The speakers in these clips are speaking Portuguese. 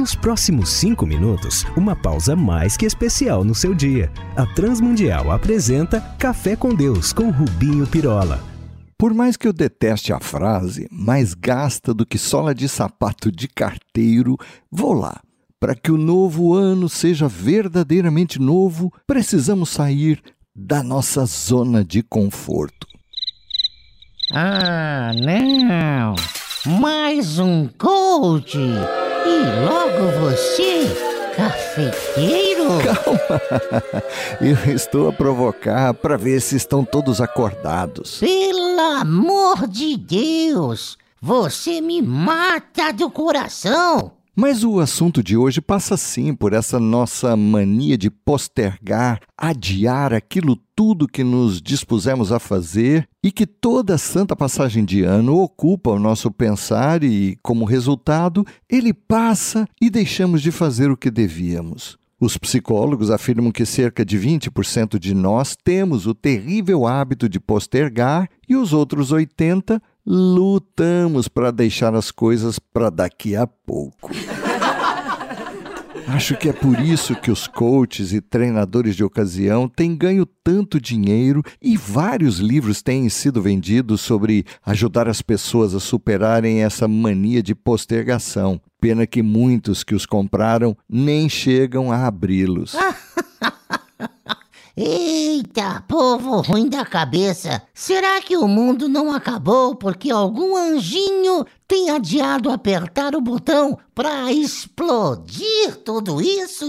Nos próximos cinco minutos, uma pausa mais que especial no seu dia. A Transmundial apresenta Café com Deus com Rubinho Pirola. Por mais que eu deteste a frase, mais gasta do que sola de sapato de carteiro, vou lá. Para que o novo ano seja verdadeiramente novo, precisamos sair da nossa zona de conforto. Ah, não! Mais um coach! E logo você, cafeteiro? Calma! Eu estou a provocar para ver se estão todos acordados. Pelo amor de Deus! Você me mata do coração! Mas o assunto de hoje passa sim por essa nossa mania de postergar, adiar aquilo tudo que nos dispusemos a fazer e que toda santa passagem de ano ocupa o nosso pensar e, como resultado, ele passa e deixamos de fazer o que devíamos. Os psicólogos afirmam que cerca de 20% de nós temos o terrível hábito de postergar e os outros 80% lutamos para deixar as coisas para daqui a pouco. Acho que é por isso que os coaches e treinadores de ocasião têm ganho tanto dinheiro e vários livros têm sido vendidos sobre ajudar as pessoas a superarem essa mania de postergação. Pena que muitos que os compraram nem chegam a abri-los. Eita, povo ruim da cabeça! Será que o mundo não acabou porque algum anjinho tem adiado apertar o botão para explodir tudo isso?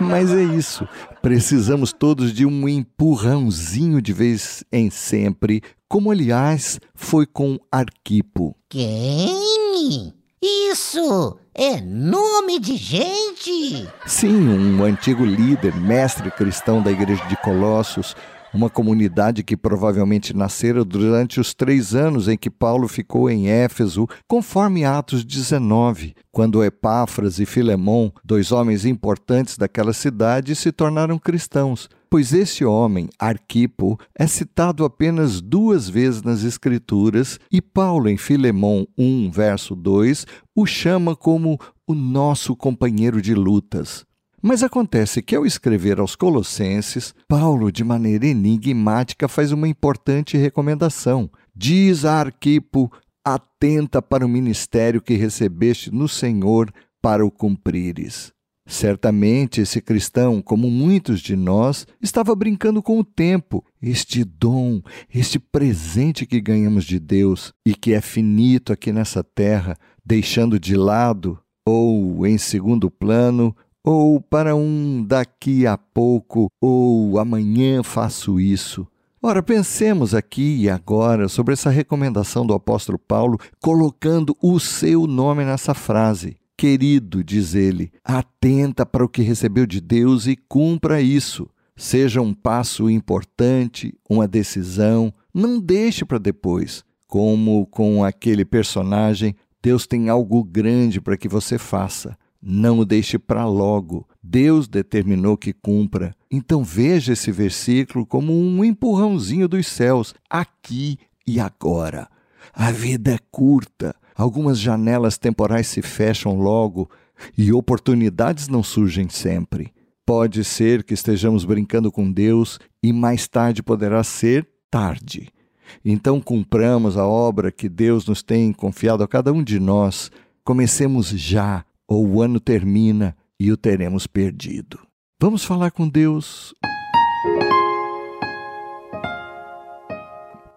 Mas é isso. Precisamos todos de um empurrãozinho de vez em sempre, como aliás foi com Arquipo. Quem? Isso é nome de gente? Sim, um antigo líder, mestre cristão da igreja de Colossos, uma comunidade que provavelmente nascera durante os três anos em que Paulo ficou em Éfeso, conforme Atos 19, quando Epáfras e Filemão, dois homens importantes daquela cidade, se tornaram cristãos. Pois esse homem, Arquipo, é citado apenas duas vezes nas Escrituras e Paulo, em Filemão 1, verso 2, o chama como o nosso companheiro de lutas. Mas acontece que, ao escrever aos Colossenses, Paulo, de maneira enigmática, faz uma importante recomendação. Diz a Arquipo: atenta para o ministério que recebeste no Senhor para o cumprires. Certamente esse cristão, como muitos de nós, estava brincando com o tempo, este dom, este presente que ganhamos de Deus e que é finito aqui nessa terra, deixando de lado ou em segundo plano ou para um daqui a pouco, ou amanhã faço isso. Ora, pensemos aqui e agora sobre essa recomendação do apóstolo Paulo, colocando o seu nome nessa frase. Querido, diz ele, atenta para o que recebeu de Deus e cumpra isso. Seja um passo importante, uma decisão, não deixe para depois. Como com aquele personagem, Deus tem algo grande para que você faça. Não o deixe para logo. Deus determinou que cumpra. Então veja esse versículo como um empurrãozinho dos céus, aqui e agora. A vida é curta, algumas janelas temporais se fecham logo e oportunidades não surgem sempre. Pode ser que estejamos brincando com Deus e mais tarde poderá ser tarde. Então cumpramos a obra que Deus nos tem confiado a cada um de nós. Comecemos já ou o ano termina e o teremos perdido. Vamos falar com Deus.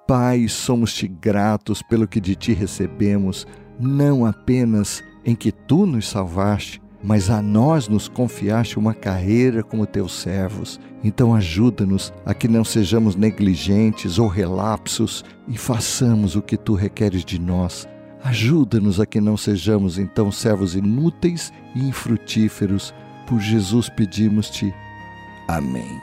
Pai, somos-te gratos pelo que de ti recebemos, não apenas em que tu nos salvaste, mas a nós nos confiaste uma carreira como teus servos. Então ajuda-nos a que não sejamos negligentes ou relapsos e façamos o que tu requeres de nós Ajuda-nos a que não sejamos então servos inúteis e infrutíferos. Por Jesus pedimos-te. Amém.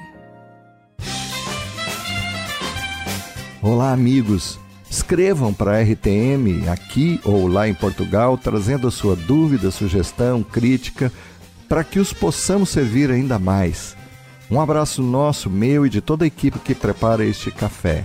Olá, amigos. Escrevam para a RTM aqui ou lá em Portugal, trazendo a sua dúvida, sugestão, crítica, para que os possamos servir ainda mais. Um abraço nosso, meu e de toda a equipe que prepara este café.